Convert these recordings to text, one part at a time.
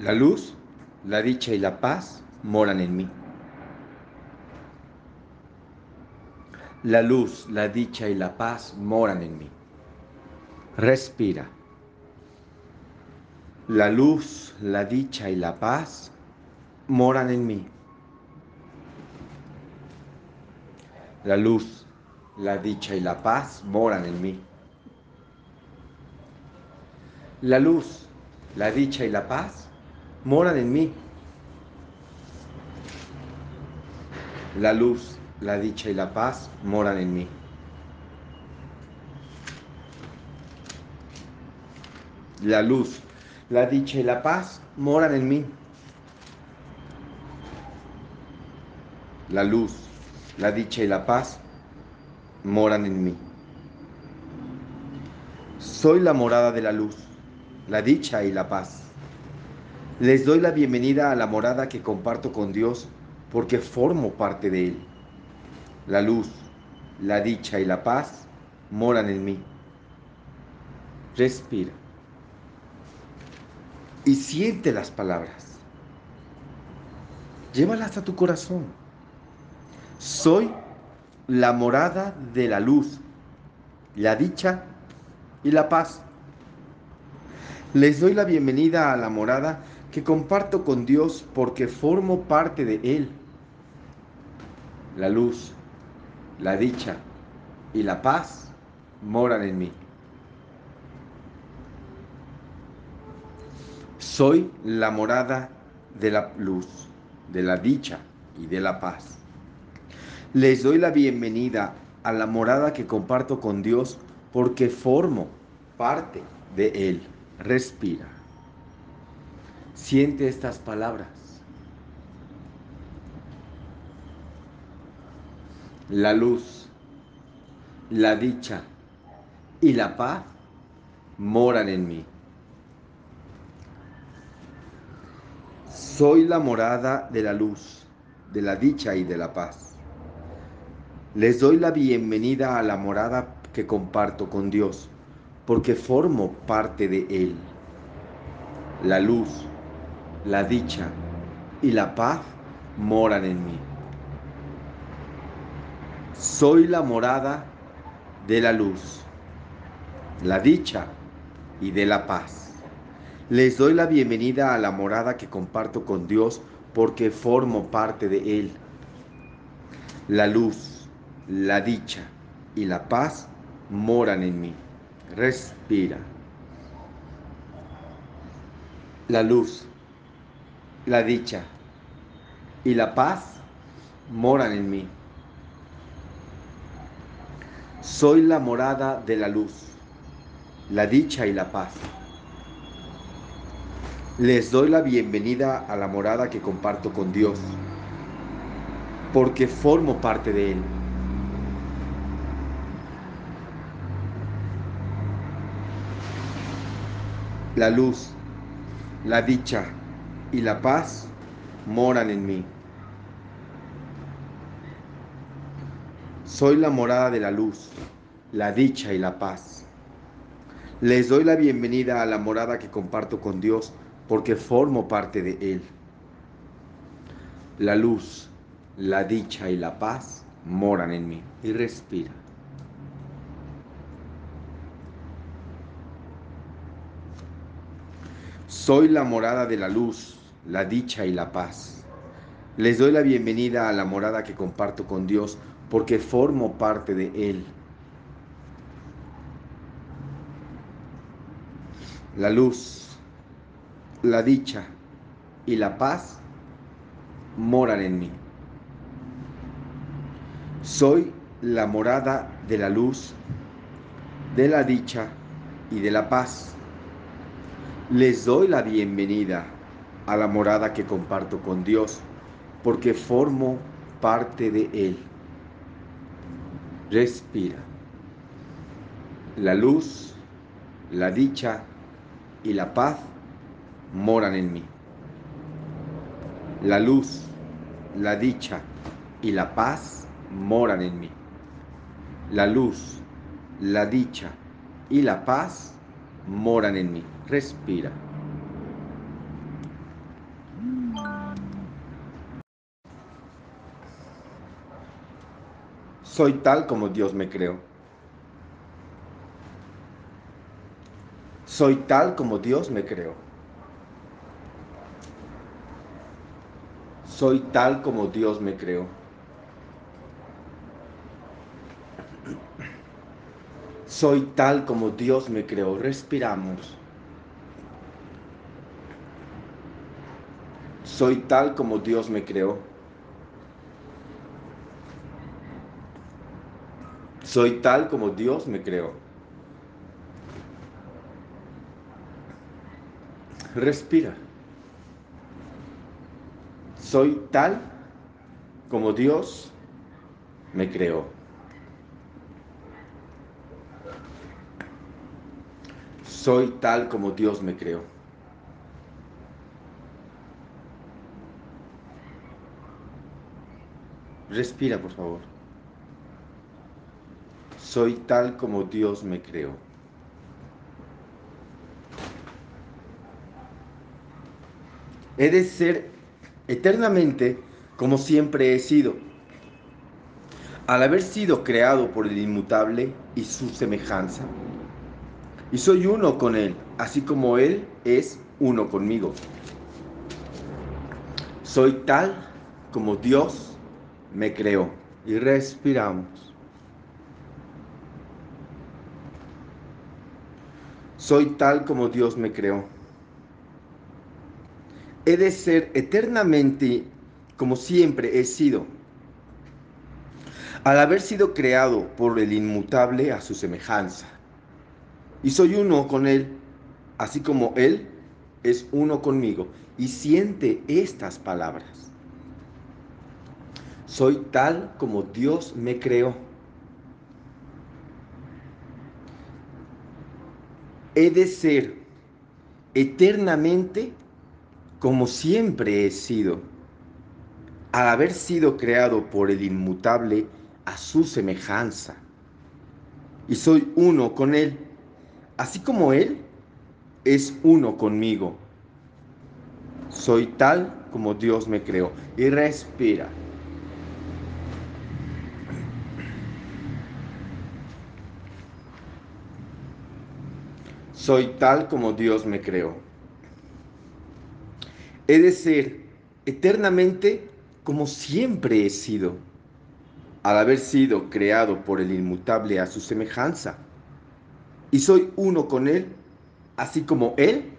La luz, la dicha y la paz moran en mí. La luz, la dicha y la paz moran en mí. Respira. La luz, la dicha y la paz moran en mí. La luz, la dicha y la paz moran en mí. La luz, la dicha y la paz moran en mí. La luz, la dicha y la paz moran en mí. La luz, la dicha y la paz moran en mí. La luz, la dicha y la paz moran en mí. Soy la morada de la luz, la dicha y la paz. Les doy la bienvenida a la morada que comparto con Dios porque formo parte de Él. La luz, la dicha y la paz moran en mí. Respira. Y siente las palabras. Llévalas a tu corazón. Soy la morada de la luz, la dicha y la paz. Les doy la bienvenida a la morada que comparto con Dios porque formo parte de Él. La luz, la dicha y la paz moran en mí. Soy la morada de la luz, de la dicha y de la paz. Les doy la bienvenida a la morada que comparto con Dios porque formo parte de Él. Respira. Siente estas palabras. La luz, la dicha y la paz moran en mí. Soy la morada de la luz, de la dicha y de la paz. Les doy la bienvenida a la morada que comparto con Dios, porque formo parte de Él. La luz, la dicha y la paz moran en mí. Soy la morada de la luz, la dicha y de la paz. Les doy la bienvenida a la morada que comparto con Dios porque formo parte de Él. La luz, la dicha y la paz moran en mí. Respira. La luz, la dicha y la paz moran en mí. Soy la morada de la luz, la dicha y la paz. Les doy la bienvenida a la morada que comparto con Dios, porque formo parte de Él. La luz, la dicha y la paz moran en mí. Soy la morada de la luz, la dicha y la paz. Les doy la bienvenida a la morada que comparto con Dios porque formo parte de Él. La luz, la dicha y la paz moran en mí. Y respira. Soy la morada de la luz, la dicha y la paz. Les doy la bienvenida a la morada que comparto con Dios porque formo parte de Él. La luz, la dicha y la paz moran en mí. Soy la morada de la luz, de la dicha y de la paz. Les doy la bienvenida a la morada que comparto con Dios, porque formo parte de Él. Respira. La luz, la dicha y la paz moran en mí. La luz, la dicha y la paz moran en mí. La luz, la dicha y la paz moran en mí. Respira. Soy tal como Dios me creó. Soy tal como Dios me creó. Soy tal como Dios me creó. Soy tal como Dios me creó. Respiramos. Soy tal como Dios me creó. Soy tal como Dios me creó. Respira. Soy tal como Dios me creó. Soy tal como Dios me creó. Respira, por favor. Soy tal como Dios me creó. He de ser eternamente como siempre he sido. Al haber sido creado por el inmutable y su semejanza. Y soy uno con Él, así como Él es uno conmigo. Soy tal como Dios me creó. Y respiramos. Soy tal como Dios me creó. He de ser eternamente como siempre he sido. Al haber sido creado por el inmutable a su semejanza. Y soy uno con Él, así como Él es uno conmigo. Y siente estas palabras. Soy tal como Dios me creó. He de ser eternamente como siempre he sido. Al haber sido creado por el inmutable a su semejanza. Y soy uno con Él, así como Él es uno conmigo. Soy tal como Dios me creó. Y respira. Soy tal como Dios me creó. He de ser eternamente como siempre he sido, al haber sido creado por el inmutable a su semejanza. Y soy uno con Él, así como Él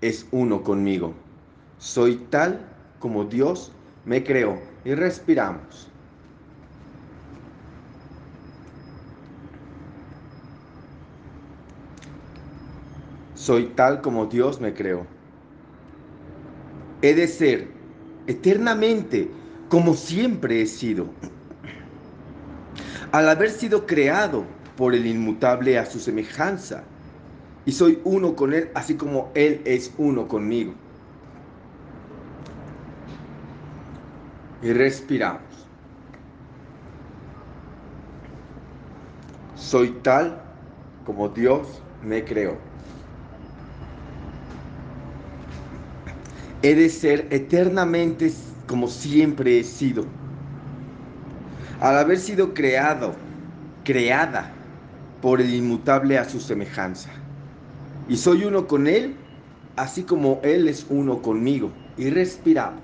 es uno conmigo. Soy tal como Dios me creó. Y respiramos. Soy tal como Dios me creó. He de ser eternamente como siempre he sido. Al haber sido creado por el inmutable a su semejanza, y soy uno con Él, así como Él es uno conmigo. Y respiramos. Soy tal como Dios me creó. He de ser eternamente como siempre he sido. Al haber sido creado, creada por el inmutable a su semejanza. Y soy uno con Él, así como Él es uno conmigo. Y respiramos.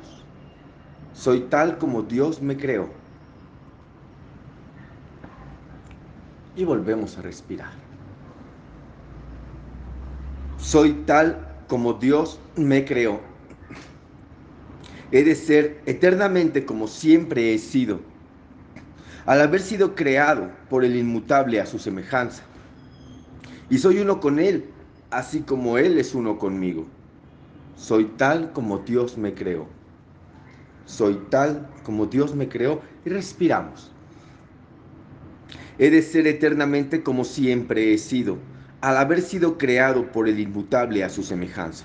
Soy tal como Dios me creó. Y volvemos a respirar. Soy tal como Dios me creó he de ser eternamente como siempre he sido, al haber sido creado por el inmutable a su semejanza. Y soy uno con Él, así como Él es uno conmigo. Soy tal como Dios me creó. Soy tal como Dios me creó y respiramos. He de ser eternamente como siempre he sido, al haber sido creado por el inmutable a su semejanza.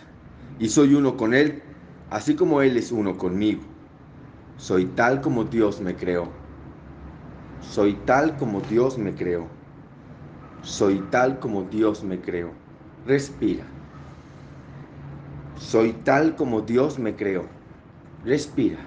Y soy uno con Él, así como Él es uno conmigo. Soy tal como Dios me creó. Soy tal como Dios me creó. Soy tal como Dios me creó. Respira. Soy tal como Dios me creó. Respira.